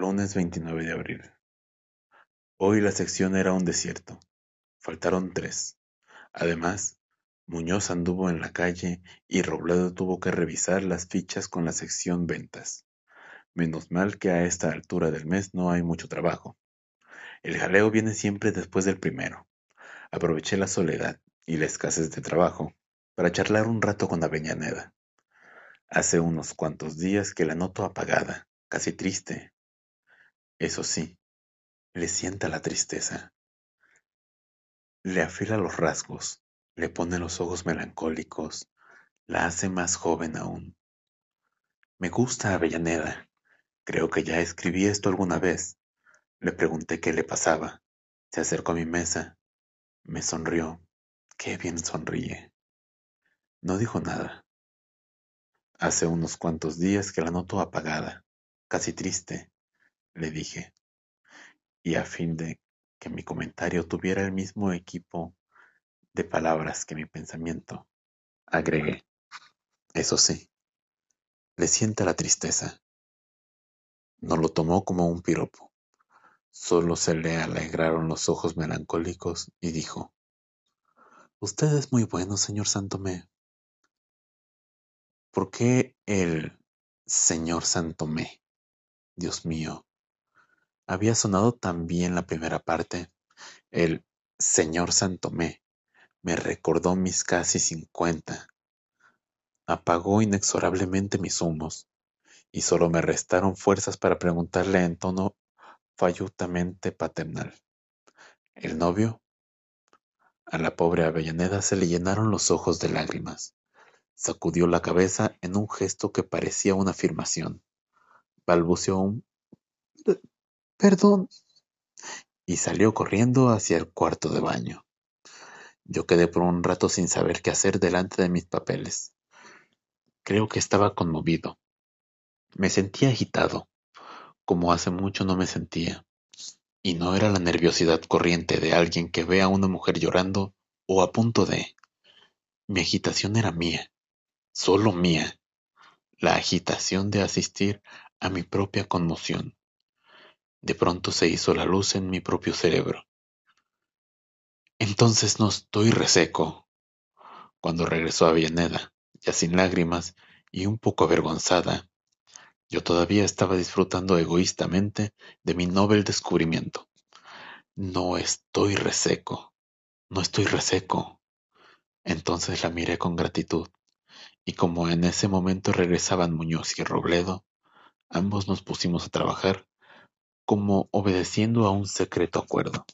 Lunes 29 de abril. Hoy la sección era un desierto. Faltaron tres. Además, Muñoz anduvo en la calle y Robledo tuvo que revisar las fichas con la sección ventas. Menos mal que a esta altura del mes no hay mucho trabajo. El jaleo viene siempre después del primero. Aproveché la soledad y la escasez de trabajo para charlar un rato con Avellaneda. Hace unos cuantos días que la noto apagada, casi triste. Eso sí, le sienta la tristeza. Le afila los rasgos, le pone los ojos melancólicos, la hace más joven aún. Me gusta Avellaneda. Creo que ya escribí esto alguna vez. Le pregunté qué le pasaba. Se acercó a mi mesa. Me sonrió. Qué bien sonríe. No dijo nada. Hace unos cuantos días que la noto apagada, casi triste, le dije, y a fin de que mi comentario tuviera el mismo equipo de palabras que mi pensamiento, agregué, eso sí, le sienta la tristeza. No lo tomó como un piropo, solo se le alegraron los ojos melancólicos y dijo, Usted es muy bueno, señor Santomé. ¿Por qué el señor Santomé? Dios mío. Había sonado tan bien la primera parte. El señor Santomé me recordó mis casi cincuenta. Apagó inexorablemente mis humos, y solo me restaron fuerzas para preguntarle en tono fallutamente paternal. ¿El novio? A la pobre Avellaneda se le llenaron los ojos de lágrimas. Sacudió la cabeza en un gesto que parecía una afirmación. Balbuceó un perdón y salió corriendo hacia el cuarto de baño. Yo quedé por un rato sin saber qué hacer delante de mis papeles. Creo que estaba conmovido. Me sentía agitado, como hace mucho no me sentía. Y no era la nerviosidad corriente de alguien que ve a una mujer llorando o a punto de. Mi agitación era mía solo mía, la agitación de asistir a mi propia conmoción. De pronto se hizo la luz en mi propio cerebro. Entonces no estoy reseco. Cuando regresó a Avellaneda, ya sin lágrimas y un poco avergonzada, yo todavía estaba disfrutando egoístamente de mi noble descubrimiento. No estoy reseco. No estoy reseco. Entonces la miré con gratitud y como en ese momento regresaban Muñoz y Robledo, ambos nos pusimos a trabajar como obedeciendo a un secreto acuerdo.